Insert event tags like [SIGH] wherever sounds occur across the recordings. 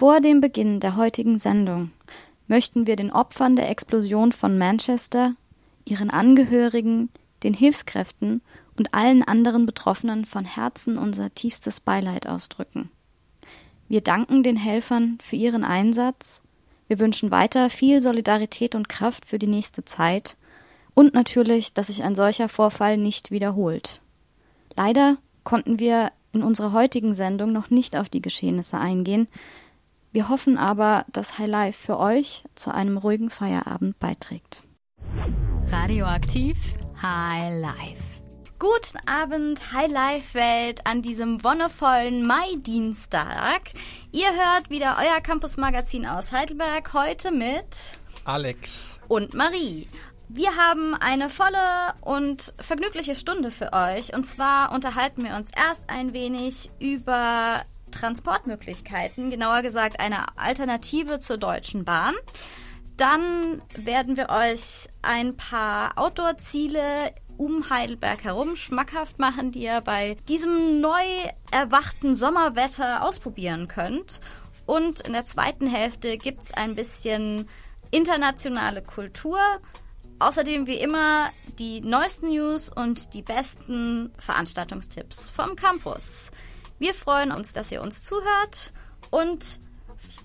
Vor dem Beginn der heutigen Sendung möchten wir den Opfern der Explosion von Manchester, ihren Angehörigen, den Hilfskräften und allen anderen Betroffenen von Herzen unser tiefstes Beileid ausdrücken. Wir danken den Helfern für ihren Einsatz. Wir wünschen weiter viel Solidarität und Kraft für die nächste Zeit und natürlich, dass sich ein solcher Vorfall nicht wiederholt. Leider konnten wir in unserer heutigen Sendung noch nicht auf die Geschehnisse eingehen. Wir hoffen aber, dass High Life für euch zu einem ruhigen Feierabend beiträgt. Radioaktiv High Life. Guten Abend, High Life Welt an diesem wonnevollen Mai-Dienstag. Ihr hört wieder euer Campus-Magazin aus Heidelberg heute mit Alex und Marie. Wir haben eine volle und vergnügliche Stunde für euch. Und zwar unterhalten wir uns erst ein wenig über Transportmöglichkeiten, genauer gesagt eine Alternative zur Deutschen Bahn. Dann werden wir euch ein paar Outdoor-Ziele um Heidelberg herum schmackhaft machen, die ihr bei diesem neu erwachten Sommerwetter ausprobieren könnt. Und in der zweiten Hälfte gibt es ein bisschen internationale Kultur Außerdem wie immer die neuesten News und die besten Veranstaltungstipps vom Campus. Wir freuen uns, dass ihr uns zuhört und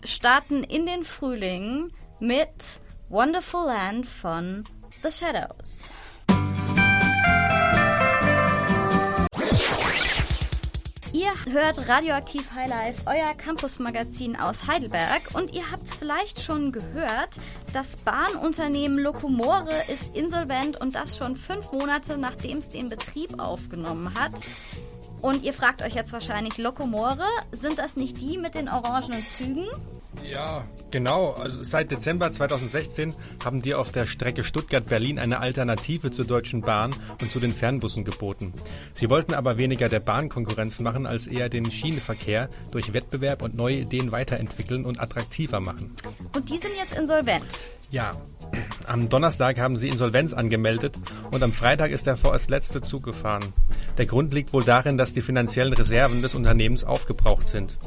starten in den Frühling mit Wonderful Land von The Shadows. Ihr hört Radioaktiv Highlife, euer Campusmagazin aus Heidelberg. Und ihr habt es vielleicht schon gehört, das Bahnunternehmen Locomore ist insolvent und das schon fünf Monate nachdem es den Betrieb aufgenommen hat. Und ihr fragt euch jetzt wahrscheinlich, Locomore, sind das nicht die mit den orangenen Zügen? Ja, genau. Also seit Dezember 2016 haben die auf der Strecke Stuttgart-Berlin eine Alternative zur Deutschen Bahn und zu den Fernbussen geboten. Sie wollten aber weniger der Bahn Konkurrenz machen, als eher den Schienenverkehr durch Wettbewerb und neue Ideen weiterentwickeln und attraktiver machen. Und die sind jetzt insolvent? Ja. Am Donnerstag haben sie Insolvenz angemeldet und am Freitag ist er vorerst letzte Zug gefahren. Der Grund liegt wohl darin, dass die finanziellen Reserven des Unternehmens aufgebraucht sind.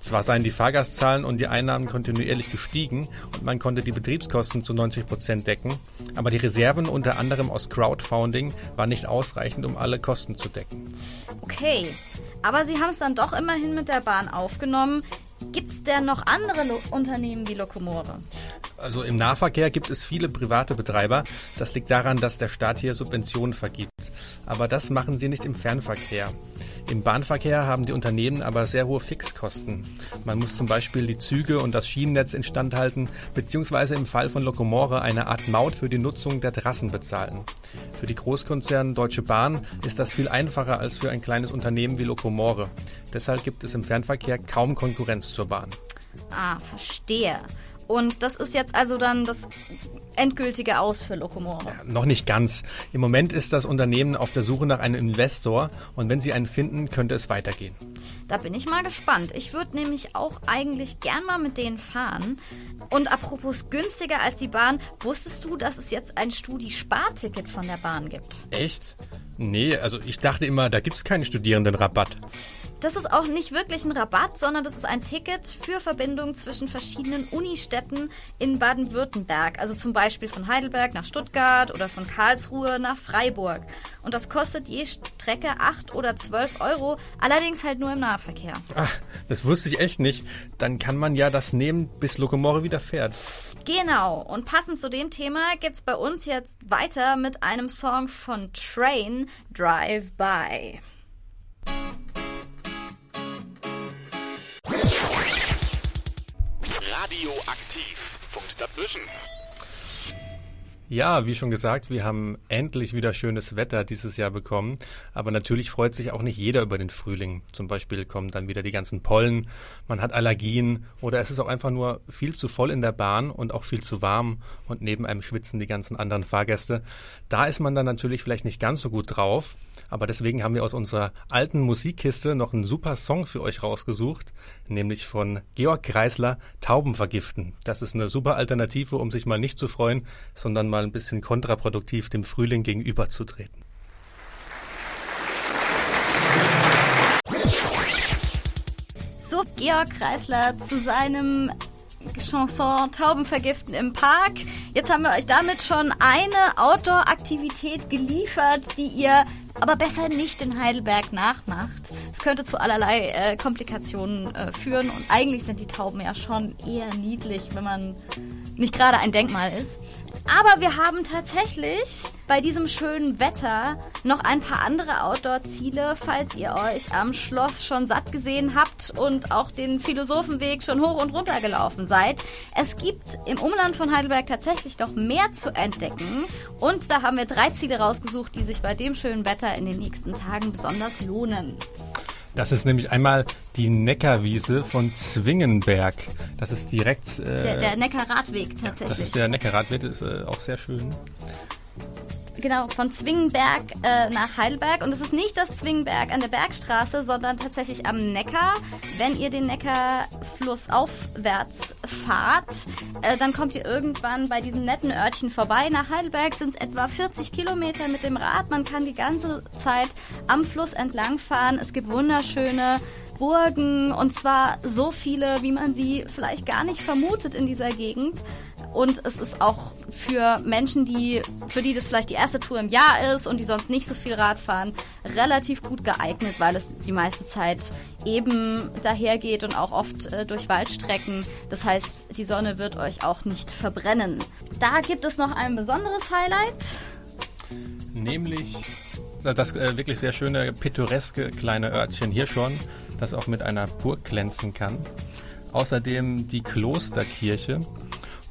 Zwar seien die Fahrgastzahlen und die Einnahmen kontinuierlich gestiegen und man konnte die Betriebskosten zu 90 Prozent decken, aber die Reserven unter anderem aus Crowdfunding waren nicht ausreichend, um alle Kosten zu decken. Okay, aber Sie haben es dann doch immerhin mit der Bahn aufgenommen. Gibt es denn noch andere Lo Unternehmen wie Locomore? Also im Nahverkehr gibt es viele private Betreiber. Das liegt daran, dass der Staat hier Subventionen vergibt. Aber das machen sie nicht im Fernverkehr. Im Bahnverkehr haben die Unternehmen aber sehr hohe Fixkosten. Man muss zum Beispiel die Züge und das Schienennetz instand halten, beziehungsweise im Fall von Locomore eine Art Maut für die Nutzung der Trassen bezahlen. Für die Großkonzerne Deutsche Bahn ist das viel einfacher als für ein kleines Unternehmen wie Locomore. Deshalb gibt es im Fernverkehr kaum Konkurrenz zur Bahn. Ah, verstehe. Und das ist jetzt also dann das endgültige Aus für Locomore. Ja, noch nicht ganz. Im Moment ist das Unternehmen auf der Suche nach einem Investor und wenn sie einen finden, könnte es weitergehen. Da bin ich mal gespannt. Ich würde nämlich auch eigentlich gern mal mit denen fahren. Und apropos günstiger als die Bahn, wusstest du, dass es jetzt ein Studi-Sparticket von der Bahn gibt? Echt? Nee, also ich dachte immer, da gibt es keinen Studierendenrabatt. Das ist auch nicht wirklich ein Rabatt, sondern das ist ein Ticket für Verbindungen zwischen verschiedenen Unistädten in Baden-Württemberg. Also zum Beispiel von Heidelberg nach Stuttgart oder von Karlsruhe nach Freiburg. Und das kostet je Strecke 8 oder 12 Euro, allerdings halt nur im Nahverkehr. Ach, das wusste ich echt nicht. Dann kann man ja das nehmen, bis Lokomore wieder fährt. Genau. Und passend zu dem Thema geht's bei uns jetzt weiter mit einem Song von Train Drive By. Dazwischen. Ja, wie schon gesagt, wir haben endlich wieder schönes Wetter dieses Jahr bekommen. Aber natürlich freut sich auch nicht jeder über den Frühling. Zum Beispiel kommen dann wieder die ganzen Pollen, man hat Allergien oder es ist auch einfach nur viel zu voll in der Bahn und auch viel zu warm und neben einem schwitzen die ganzen anderen Fahrgäste. Da ist man dann natürlich vielleicht nicht ganz so gut drauf. Aber deswegen haben wir aus unserer alten Musikkiste noch einen super Song für euch rausgesucht, nämlich von Georg Kreisler Tauben vergiften. Das ist eine super Alternative, um sich mal nicht zu freuen, sondern mal ein bisschen kontraproduktiv dem Frühling gegenüberzutreten. So Georg Kreisler zu seinem Chanson Tauben vergiften im Park. Jetzt haben wir euch damit schon eine Outdoor-Aktivität geliefert, die ihr aber besser nicht in Heidelberg nachmacht. Es könnte zu allerlei äh, Komplikationen äh, führen und eigentlich sind die Tauben ja schon eher niedlich, wenn man nicht gerade ein Denkmal ist. Aber wir haben tatsächlich bei diesem schönen Wetter noch ein paar andere Outdoor-Ziele, falls ihr euch am Schloss schon satt gesehen habt und auch den Philosophenweg schon hoch und runter gelaufen seid. Es gibt im Umland von Heidelberg tatsächlich noch mehr zu entdecken und da haben wir drei Ziele rausgesucht, die sich bei dem schönen Wetter in den nächsten Tagen besonders lohnen. Das ist nämlich einmal die Neckarwiese von Zwingenberg. Das ist direkt. Äh, der, der Neckarradweg tatsächlich. das ist der Neckarradweg, ist äh, auch sehr schön genau, von Zwingenberg äh, nach Heidelberg. Und es ist nicht das Zwingenberg an der Bergstraße, sondern tatsächlich am Neckar. Wenn ihr den Neckarfluss aufwärts fahrt, äh, dann kommt ihr irgendwann bei diesem netten Örtchen vorbei. Nach Heidelberg sind es etwa 40 Kilometer mit dem Rad. Man kann die ganze Zeit am Fluss entlang fahren. Es gibt wunderschöne Burgen und zwar so viele, wie man sie vielleicht gar nicht vermutet in dieser Gegend. Und es ist auch für Menschen, die, für die das vielleicht die erste Tour im Jahr ist und die sonst nicht so viel Rad fahren, relativ gut geeignet, weil es die meiste Zeit eben dahergeht und auch oft äh, durch Waldstrecken. Das heißt, die Sonne wird euch auch nicht verbrennen. Da gibt es noch ein besonderes Highlight. Nämlich das äh, wirklich sehr schöne, pittoreske kleine Örtchen hier schon, das auch mit einer Burg glänzen kann. Außerdem die Klosterkirche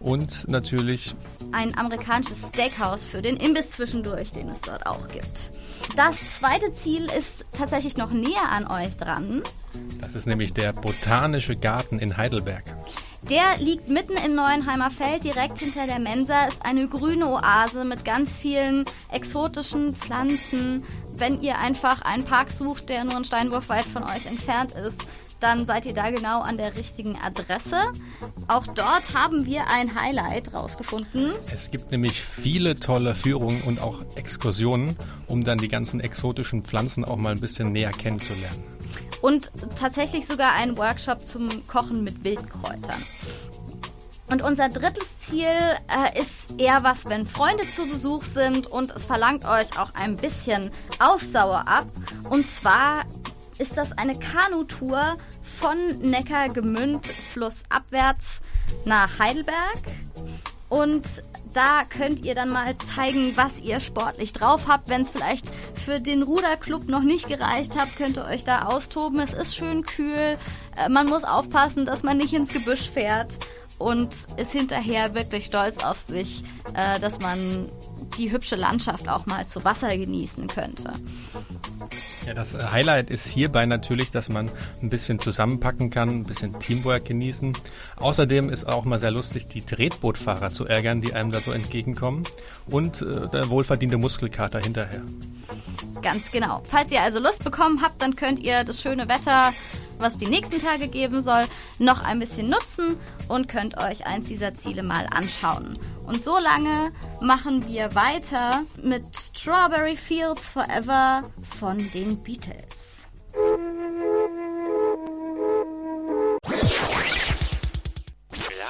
und natürlich ein amerikanisches Steakhouse für den Imbiss zwischendurch, den es dort auch gibt. Das zweite Ziel ist tatsächlich noch näher an euch dran. Das ist nämlich der Botanische Garten in Heidelberg. Der liegt mitten im Neuenheimer Feld, direkt hinter der Mensa, ist eine grüne Oase mit ganz vielen exotischen Pflanzen. Wenn ihr einfach einen Park sucht, der nur einen Steinwurf weit von euch entfernt ist, dann seid ihr da genau an der richtigen Adresse. Auch dort haben wir ein Highlight rausgefunden. Es gibt nämlich viele tolle Führungen und auch Exkursionen, um dann die ganzen exotischen Pflanzen auch mal ein bisschen näher kennenzulernen. Und tatsächlich sogar einen Workshop zum Kochen mit Wildkräutern. Und unser drittes Ziel äh, ist eher was, wenn Freunde zu Besuch sind und es verlangt euch auch ein bisschen Ausdauer ab. Und zwar ist das eine Kanutour von Neckargemünd flussabwärts nach Heidelberg. Und da könnt ihr dann mal zeigen, was ihr sportlich drauf habt. Wenn es vielleicht für den Ruderclub noch nicht gereicht hat, könnt ihr euch da austoben. Es ist schön kühl. Äh, man muss aufpassen, dass man nicht ins Gebüsch fährt und ist hinterher wirklich stolz auf sich, äh, dass man die hübsche Landschaft auch mal zu Wasser genießen könnte. Ja, das äh, Highlight ist hierbei natürlich, dass man ein bisschen zusammenpacken kann, ein bisschen Teamwork genießen. Außerdem ist auch mal sehr lustig, die Tretbootfahrer zu ärgern, die einem da so entgegenkommen und äh, der wohlverdiente Muskelkater hinterher. Ganz genau. Falls ihr also Lust bekommen habt, dann könnt ihr das schöne Wetter was die nächsten Tage geben soll, noch ein bisschen nutzen und könnt euch eins dieser Ziele mal anschauen. Und so lange machen wir weiter mit Strawberry Fields Forever von den Beatles.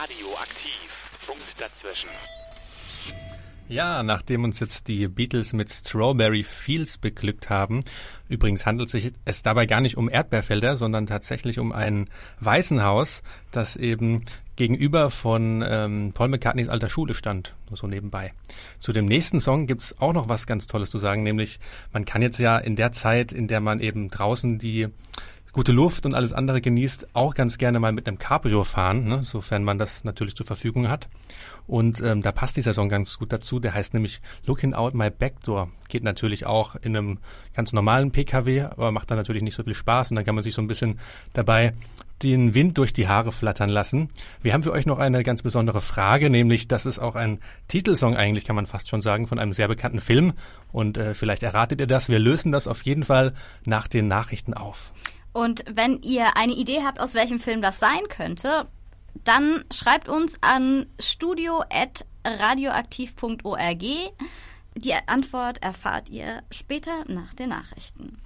Radioaktiv. Punkt dazwischen. Ja, nachdem uns jetzt die Beatles mit Strawberry Fields beglückt haben, übrigens handelt sich es dabei gar nicht um Erdbeerfelder, sondern tatsächlich um ein Waisenhaus, das eben gegenüber von ähm, Paul McCartneys alter Schule stand, nur so nebenbei. Zu dem nächsten Song gibt's auch noch was ganz Tolles zu sagen, nämlich man kann jetzt ja in der Zeit, in der man eben draußen die gute Luft und alles andere genießt, auch ganz gerne mal mit einem Cabrio fahren, ne, sofern man das natürlich zur Verfügung hat. Und ähm, da passt dieser Song ganz gut dazu. Der heißt nämlich Looking Out My Back Door. Geht natürlich auch in einem ganz normalen PKW, aber macht dann natürlich nicht so viel Spaß. Und dann kann man sich so ein bisschen dabei den Wind durch die Haare flattern lassen. Wir haben für euch noch eine ganz besondere Frage, nämlich das ist auch ein Titelsong eigentlich, kann man fast schon sagen, von einem sehr bekannten Film. Und äh, vielleicht erratet ihr das. Wir lösen das auf jeden Fall nach den Nachrichten auf. Und wenn ihr eine Idee habt, aus welchem Film das sein könnte, dann schreibt uns an studio.radioaktiv.org. Die Antwort erfahrt ihr später nach den Nachrichten.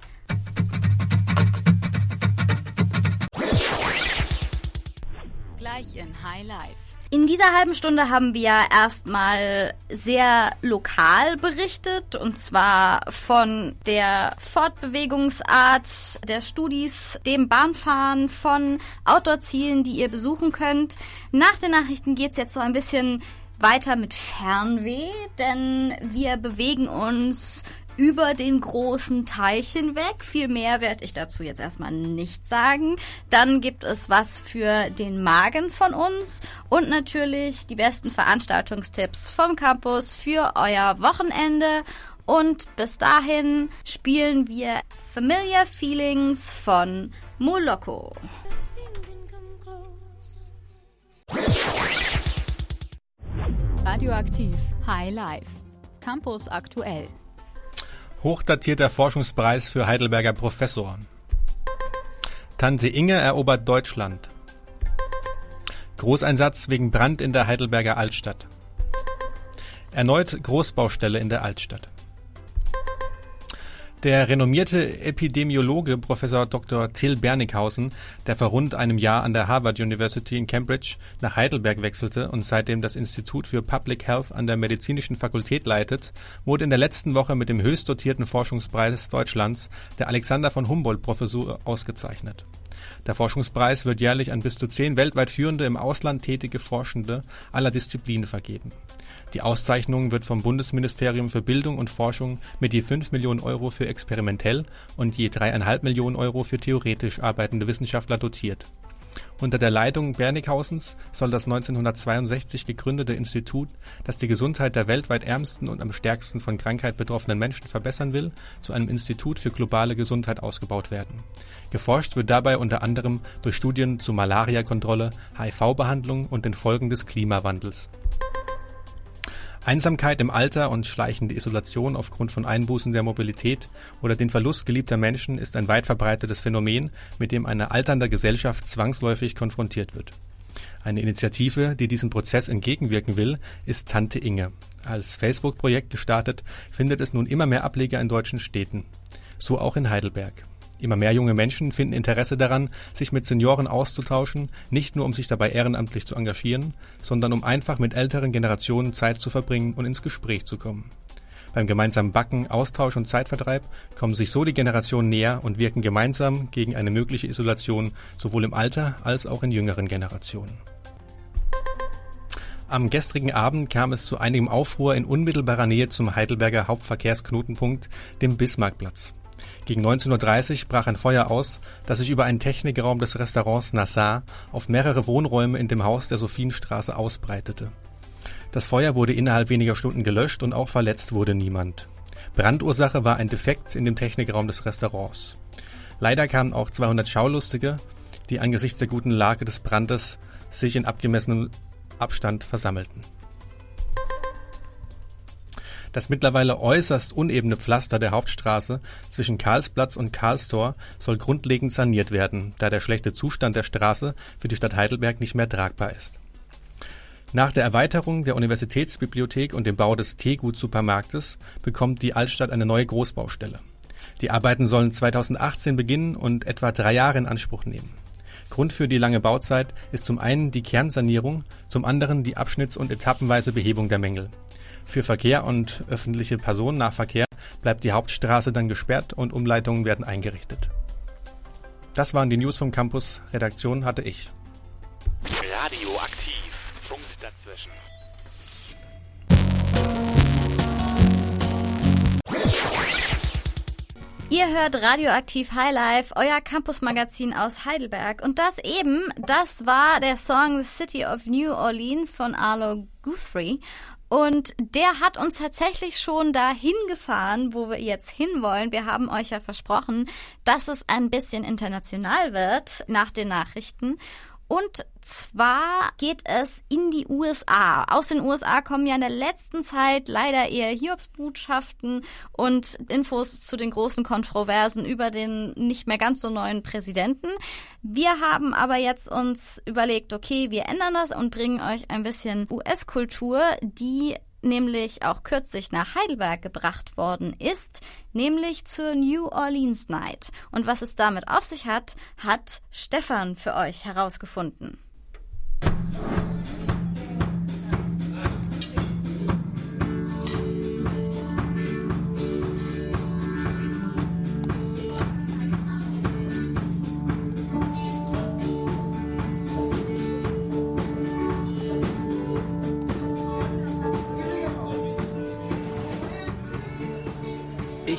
Gleich in High Life. In dieser halben Stunde haben wir erstmal sehr lokal berichtet und zwar von der Fortbewegungsart der Studis, dem Bahnfahren, von Outdoor-Zielen, die ihr besuchen könnt. Nach den Nachrichten geht's jetzt so ein bisschen weiter mit Fernweh, denn wir bewegen uns über den großen Teich hinweg. Viel mehr werde ich dazu jetzt erstmal nicht sagen. Dann gibt es was für den Magen von uns und natürlich die besten Veranstaltungstipps vom Campus für euer Wochenende. Und bis dahin spielen wir Familiar Feelings von Moloko. Radioaktiv High Life. Campus aktuell. Hochdatierter Forschungspreis für Heidelberger Professor. Tante Inge erobert Deutschland. Großeinsatz wegen Brand in der Heidelberger Altstadt. Erneut Großbaustelle in der Altstadt. Der renommierte Epidemiologe Professor Dr. Till Bernighausen, der vor rund einem Jahr an der Harvard University in Cambridge nach Heidelberg wechselte und seitdem das Institut für Public Health an der Medizinischen Fakultät leitet, wurde in der letzten Woche mit dem höchst dotierten Forschungspreis Deutschlands, der Alexander von Humboldt Professur, ausgezeichnet. Der Forschungspreis wird jährlich an bis zu zehn weltweit führende im Ausland tätige Forschende aller Disziplinen vergeben. Die Auszeichnung wird vom Bundesministerium für Bildung und Forschung mit je 5 Millionen Euro für experimentell und je 3,5 Millionen Euro für theoretisch arbeitende Wissenschaftler dotiert. Unter der Leitung Bernickhausens soll das 1962 gegründete Institut, das die Gesundheit der weltweit ärmsten und am stärksten von Krankheit betroffenen Menschen verbessern will, zu einem Institut für globale Gesundheit ausgebaut werden. Geforscht wird dabei unter anderem durch Studien zu Malariakontrolle, HIV-Behandlung und den Folgen des Klimawandels. Einsamkeit im Alter und schleichende Isolation aufgrund von Einbußen der Mobilität oder den Verlust geliebter Menschen ist ein weit verbreitetes Phänomen, mit dem eine alternde Gesellschaft zwangsläufig konfrontiert wird. Eine Initiative, die diesem Prozess entgegenwirken will, ist Tante Inge. Als Facebook-Projekt gestartet, findet es nun immer mehr Ableger in deutschen Städten. So auch in Heidelberg. Immer mehr junge Menschen finden Interesse daran, sich mit Senioren auszutauschen, nicht nur um sich dabei ehrenamtlich zu engagieren, sondern um einfach mit älteren Generationen Zeit zu verbringen und ins Gespräch zu kommen. Beim gemeinsamen Backen, Austausch und Zeitvertreib kommen sich so die Generationen näher und wirken gemeinsam gegen eine mögliche Isolation sowohl im Alter als auch in jüngeren Generationen. Am gestrigen Abend kam es zu einigem Aufruhr in unmittelbarer Nähe zum Heidelberger Hauptverkehrsknotenpunkt, dem Bismarckplatz. Gegen 19.30 Uhr brach ein Feuer aus, das sich über einen Technikraum des Restaurants Nassar auf mehrere Wohnräume in dem Haus der Sophienstraße ausbreitete. Das Feuer wurde innerhalb weniger Stunden gelöscht und auch verletzt wurde niemand. Brandursache war ein Defekt in dem Technikraum des Restaurants. Leider kamen auch 200 Schaulustige, die angesichts der guten Lage des Brandes sich in abgemessenem Abstand versammelten. Das mittlerweile äußerst unebene Pflaster der Hauptstraße zwischen Karlsplatz und Karlstor soll grundlegend saniert werden, da der schlechte Zustand der Straße für die Stadt Heidelberg nicht mehr tragbar ist. Nach der Erweiterung der Universitätsbibliothek und dem Bau des Teegut-Supermarktes bekommt die Altstadt eine neue Großbaustelle. Die Arbeiten sollen 2018 beginnen und etwa drei Jahre in Anspruch nehmen. Grund für die lange Bauzeit ist zum einen die Kernsanierung, zum anderen die abschnitts- und etappenweise Behebung der Mängel. Für Verkehr und öffentliche Personennahverkehr bleibt die Hauptstraße dann gesperrt und Umleitungen werden eingerichtet. Das waren die News vom Campus. Redaktion hatte ich. Radioaktiv. Punkt dazwischen. Ihr hört Radioaktiv Highlife, euer Campusmagazin aus Heidelberg. Und das eben, das war der Song The City of New Orleans von Arlo Guthrie. Und der hat uns tatsächlich schon dahin gefahren, wo wir jetzt hinwollen. Wir haben euch ja versprochen, dass es ein bisschen international wird nach den Nachrichten. Und zwar geht es in die USA. Aus den USA kommen ja in der letzten Zeit leider eher Hiobsbotschaften und Infos zu den großen Kontroversen über den nicht mehr ganz so neuen Präsidenten. Wir haben aber jetzt uns überlegt, okay, wir ändern das und bringen euch ein bisschen US-Kultur, die nämlich auch kürzlich nach Heidelberg gebracht worden ist, nämlich zur New Orleans Night. Und was es damit auf sich hat, hat Stefan für euch herausgefunden.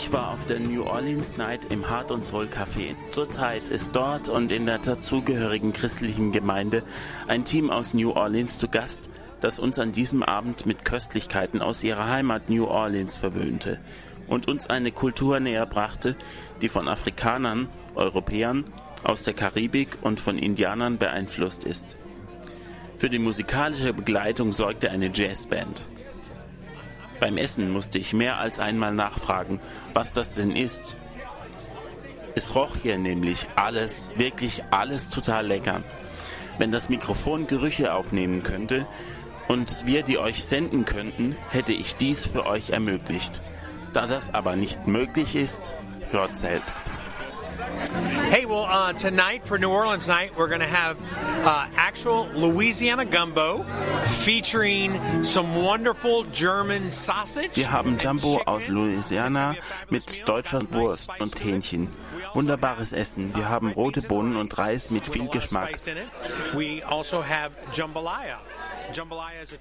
Ich war auf der New Orleans Night im Hard und Soul Café. Zurzeit ist dort und in der dazugehörigen christlichen Gemeinde ein Team aus New Orleans zu Gast, das uns an diesem Abend mit Köstlichkeiten aus ihrer Heimat New Orleans verwöhnte und uns eine Kultur näher brachte, die von Afrikanern, Europäern, aus der Karibik und von Indianern beeinflusst ist. Für die musikalische Begleitung sorgte eine Jazzband. Beim Essen musste ich mehr als einmal nachfragen, was das denn ist. Es roch hier nämlich alles, wirklich alles total lecker. Wenn das Mikrofon Gerüche aufnehmen könnte und wir die euch senden könnten, hätte ich dies für euch ermöglicht. Da das aber nicht möglich ist, hört selbst. Hey, well, uh, tonight for New Orleans night, we're going to have uh, actual Louisiana gumbo featuring some wonderful German sausage. Wir haben Jumbo aus Louisiana mit deutscher Wurst und. Hähnchen. Wunderbares Essen. Wir uh, haben rote Bohnen und Reis mit viel Geschmack. We also have jambalaya.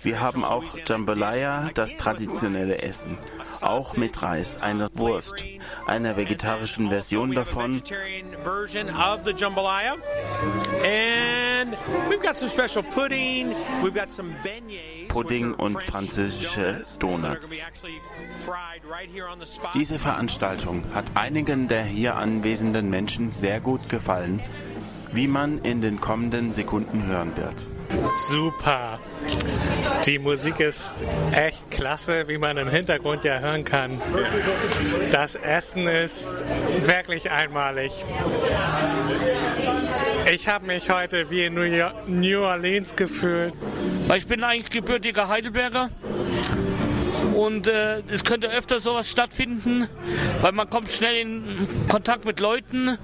Wir haben traditional auch Jambalaya, das traditionelle rice, Essen. Auch mit Reis, einer Wurst, einer vegetarischen Version davon. vegetarian version of the jambalaya. And we've got some special pudding. We've got some beignets. Pudding which are und French französische Donuts. Diese Veranstaltung hat einigen der hier anwesenden Menschen sehr gut gefallen, wie man in den kommenden Sekunden hören wird. Super. Die Musik ist echt klasse, wie man im Hintergrund ja hören kann. Das Essen ist wirklich einmalig. Ich habe mich heute wie in New Orleans gefühlt. Ich bin eigentlich gebürtiger Heidelberger und äh, es könnte öfter sowas stattfinden, weil man kommt schnell in Kontakt mit Leuten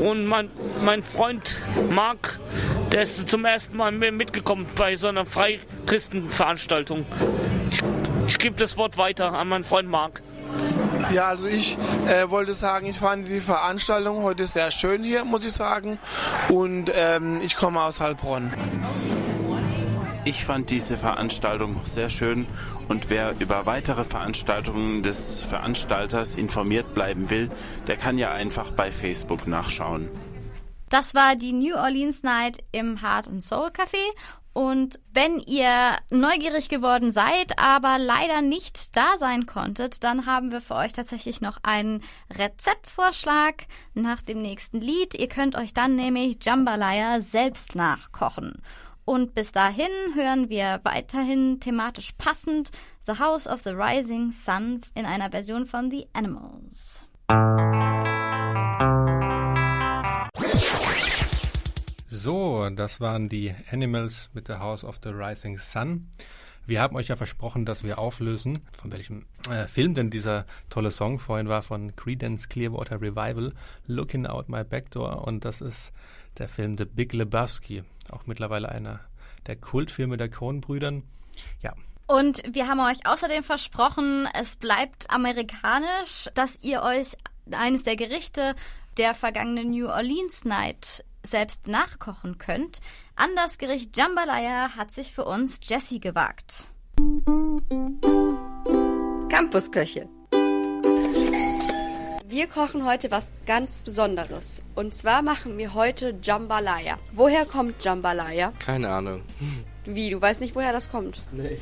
und mein, mein Freund Marc, der ist zum ersten Mal mit- mitgekommen bei so einer Freikristenveranstaltung. Ich, ich gebe das Wort weiter an meinen Freund Marc. Ja, also ich äh, wollte sagen, ich fand die Veranstaltung heute sehr schön hier, muss ich sagen. Und ähm, ich komme aus Heilbronn. Ich fand diese Veranstaltung sehr schön und wer über weitere Veranstaltungen des Veranstalters informiert bleiben will, der kann ja einfach bei Facebook nachschauen. Das war die New Orleans Night im Heart and Soul Café. Und wenn ihr neugierig geworden seid, aber leider nicht da sein konntet, dann haben wir für euch tatsächlich noch einen Rezeptvorschlag nach dem nächsten Lied. Ihr könnt euch dann nämlich Jambalaya selbst nachkochen. Und bis dahin hören wir weiterhin thematisch passend The House of the Rising Sun in einer Version von The Animals. So, das waren die Animals mit The House of the Rising Sun. Wir haben euch ja versprochen, dass wir auflösen, von welchem äh, Film denn dieser tolle Song vorhin war, von Creedence Clearwater Revival, Looking Out My Backdoor. Und das ist der Film The Big Lebowski, auch mittlerweile einer der Kultfilme der Coen-Brüdern. Ja, Und wir haben euch außerdem versprochen, es bleibt amerikanisch, dass ihr euch eines der Gerichte der vergangenen New Orleans Night selbst nachkochen könnt. An das Gericht Jambalaya hat sich für uns Jessie gewagt. Campusköche. Wir kochen heute was ganz Besonderes. Und zwar machen wir heute Jambalaya. Woher kommt Jambalaya? Keine Ahnung. Wie, du weißt nicht, woher das kommt? Nee.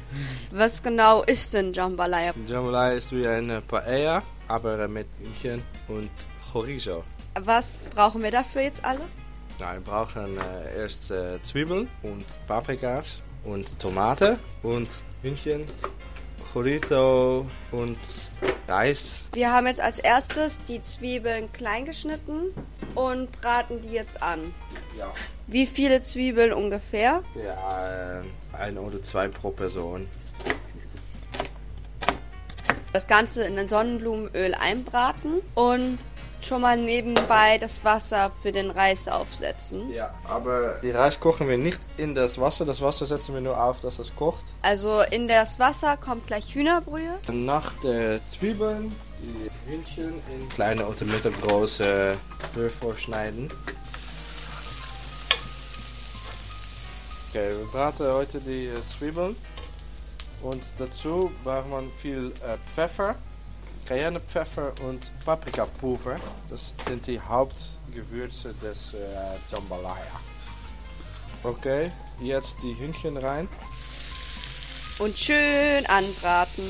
Was genau ist denn Jambalaya? Jambalaya ist wie eine Paella, aber mit Hühnchen und Chorizo. Was brauchen wir dafür jetzt alles? Wir brauchen äh, erst äh, Zwiebeln und Paprikas und Tomate und Hühnchen, Chorizo und Reis. Wir haben jetzt als erstes die Zwiebeln klein geschnitten und braten die jetzt an. Ja. Wie viele Zwiebeln ungefähr? Ja, äh, ein oder zwei pro Person. Das Ganze in den Sonnenblumenöl einbraten und schon mal nebenbei das Wasser für den Reis aufsetzen. Ja, aber die Reis kochen wir nicht in das Wasser. Das Wasser setzen wir nur auf, dass es kocht. Also in das Wasser kommt gleich Hühnerbrühe. Nach der Zwiebeln die Hühnchen in kleine oder mittelgroße Würfel schneiden. Okay, wir braten heute die äh, Zwiebeln. Und dazu braucht man viel äh, Pfeffer, Cayennepfeffer und Paprikapulver. Das sind die Hauptgewürze des äh, Jambalaya. Okay, jetzt die Hühnchen rein. Und schön anbraten.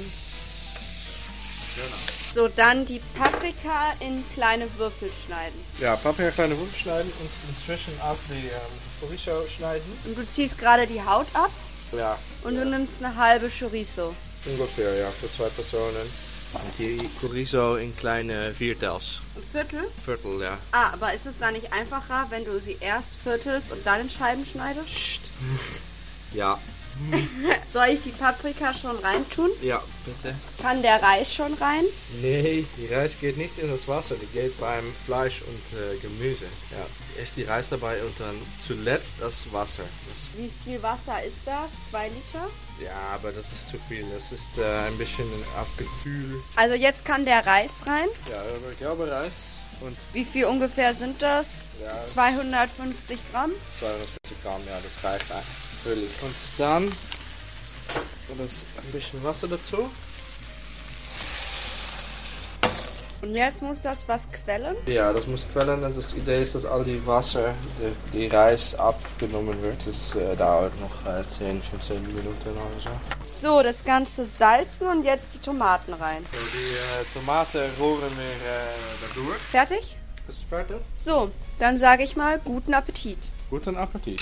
Genau. So, dann die Paprika in kleine Würfel schneiden. Ja, Paprika kleine Würfel schneiden und inzwischen auch die ähm, Chorizo schneiden. Und du ziehst gerade die Haut ab Ja, und du nimmst eine halbe Chorizo. ungefähr, ja, für zwei Personen. Und die Chorizo in kleine Viertels. Viertel? Viertel, ja. Ah, aber ist es da nicht einfacher, wenn du sie erst viertelst und dann in Scheiben schneidest? Ja, [LAUGHS] Soll ich die Paprika schon reintun? ja, bitte. Kann der Reis schon rein? Nee, die Reis geht nicht in das Wasser, die geht beim Fleisch und äh, Gemüse. Ja, erst die Reis dabei und dann zuletzt das Wasser. Das, Wie viel Wasser ist das? Zwei Liter? ja, aber das ist zu viel. Das ist äh, ein bisschen auf Gefühl. Also jetzt kann der Reis rein. Ja, aber ich glaube Reis und Wie viel ungefähr sind das? Ja. 250 Gramm? 240 Gramm, ja, das reicht völlig. Und dann das ein bisschen Wasser dazu. Und jetzt muss das was quellen. Ja, das muss quellen. Und das Idee ist, dass all die Wasser, die, die Reis abgenommen wird. Das äh, dauert noch äh, 10, 15 Minuten oder so. So, das Ganze salzen und jetzt die Tomaten rein. So, die äh, Tomaten rohren wir äh, dadurch. Fertig? Ist fertig? So, dann sage ich mal guten Appetit. Guten Appetit.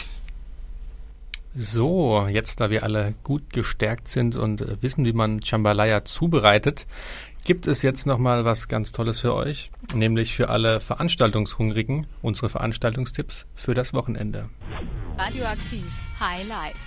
So, jetzt da wir alle gut gestärkt sind und äh, wissen, wie man Jambalaya zubereitet, gibt es jetzt nochmal was ganz Tolles für euch, nämlich für alle Veranstaltungshungrigen unsere Veranstaltungstipps für das Wochenende. Radioaktiv High Life.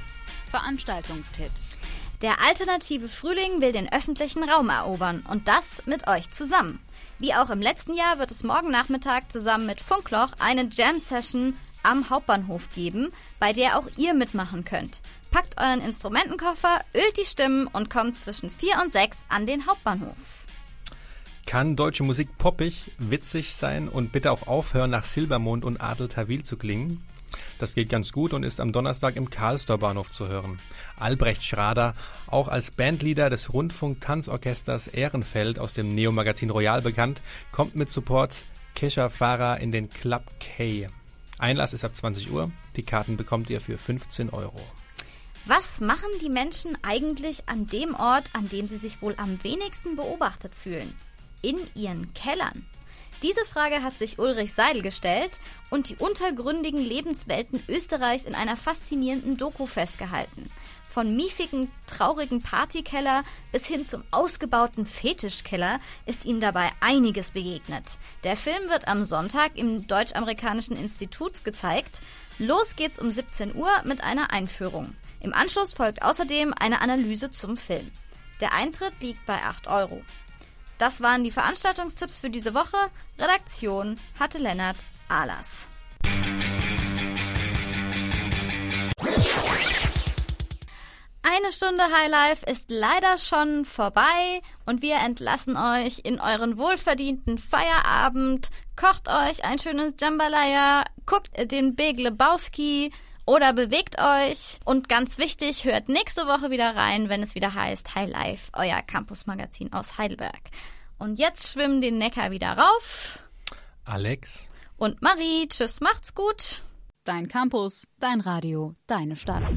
Veranstaltungstipps. Der alternative Frühling will den öffentlichen Raum erobern und das mit euch zusammen. Wie auch im letzten Jahr wird es morgen Nachmittag zusammen mit Funkloch eine Jam-Session am Hauptbahnhof geben, bei der auch ihr mitmachen könnt. Packt euren Instrumentenkoffer, ölt die Stimmen und kommt zwischen 4 und 6 an den Hauptbahnhof. Kann deutsche Musik poppig, witzig sein und bitte auch aufhören, nach Silbermond und Adel Tawil zu klingen? Das geht ganz gut und ist am Donnerstag im Karlstor Bahnhof zu hören. Albrecht Schrader, auch als Bandleader des Rundfunk-Tanzorchesters Ehrenfeld aus dem Neo-Magazin Royal bekannt, kommt mit Support Kesha Farah in den Club K. Einlass ist ab 20 Uhr. Die Karten bekommt ihr für 15 Euro. Was machen die Menschen eigentlich an dem Ort, an dem sie sich wohl am wenigsten beobachtet fühlen? In ihren Kellern. Diese Frage hat sich Ulrich Seidel gestellt und die untergründigen Lebenswelten Österreichs in einer faszinierenden Doku festgehalten. Von miefigen, traurigen Partykeller bis hin zum ausgebauten Fetischkeller ist ihm dabei einiges begegnet. Der Film wird am Sonntag im Deutsch-Amerikanischen Institut gezeigt. Los geht's um 17 Uhr mit einer Einführung. Im Anschluss folgt außerdem eine Analyse zum Film. Der Eintritt liegt bei 8 Euro. Das waren die Veranstaltungstipps für diese Woche. Redaktion hatte Lennart Ahlers. Eine Stunde Highlife ist leider schon vorbei und wir entlassen euch in euren wohlverdienten Feierabend. Kocht euch ein schönes Jambalaya, guckt den Big Lebowski oder bewegt euch. Und ganz wichtig, hört nächste Woche wieder rein, wenn es wieder heißt Highlife, euer Campusmagazin aus Heidelberg. Und jetzt schwimmen den Neckar wieder rauf. Alex. Und Marie, tschüss, macht's gut. Dein Campus, dein Radio, deine Stadt.